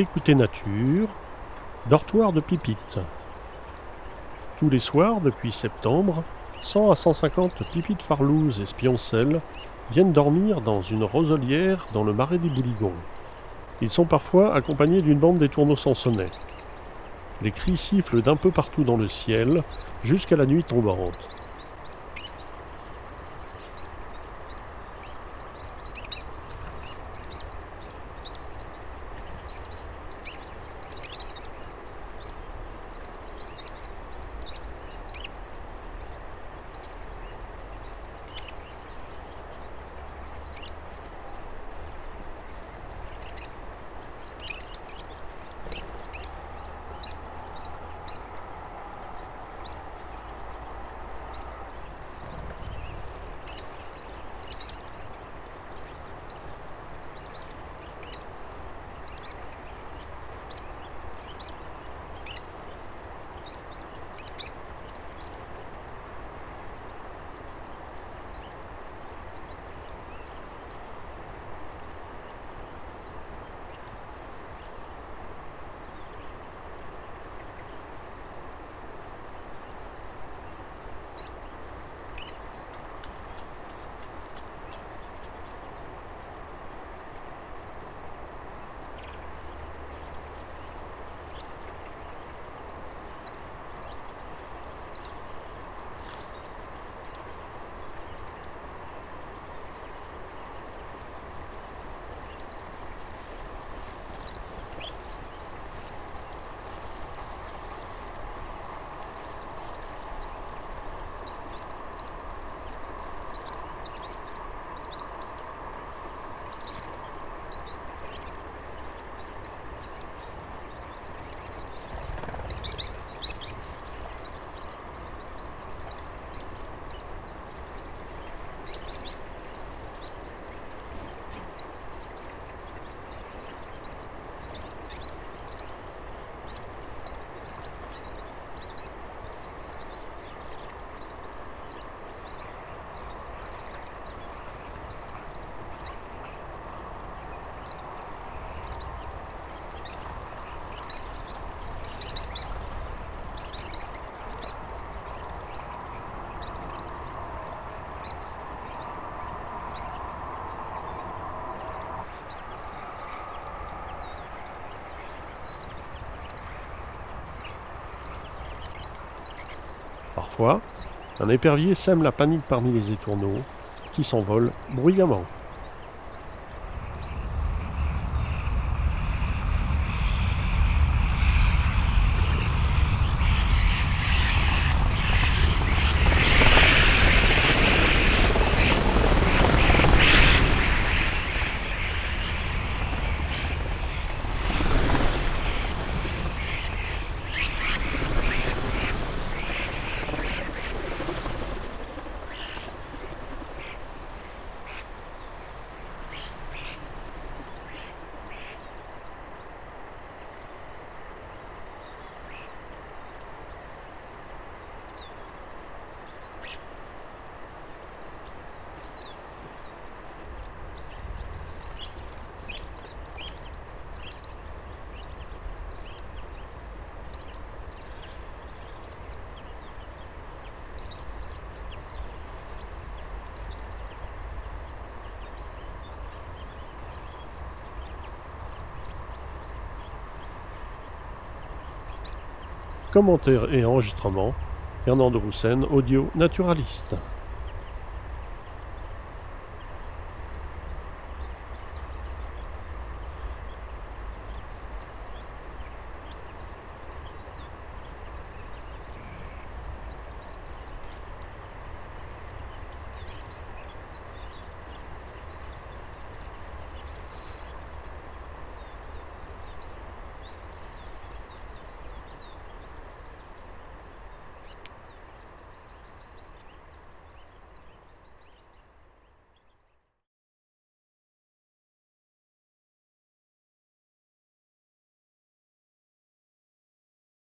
Écoutez Nature, dortoir de Pipite. Tous les soirs, depuis septembre, 100 à 150 pipites farlouses et spioncelles viennent dormir dans une roselière dans le marais des Bouligons. Ils sont parfois accompagnés d'une bande des tourneaux sansonnets. Les cris sifflent d'un peu partout dans le ciel jusqu'à la nuit tombante. Un épervier sème la panique parmi les étourneaux, qui s'envolent bruyamment. Commentaires et enregistrements, Fernand de Roussen, audio naturaliste.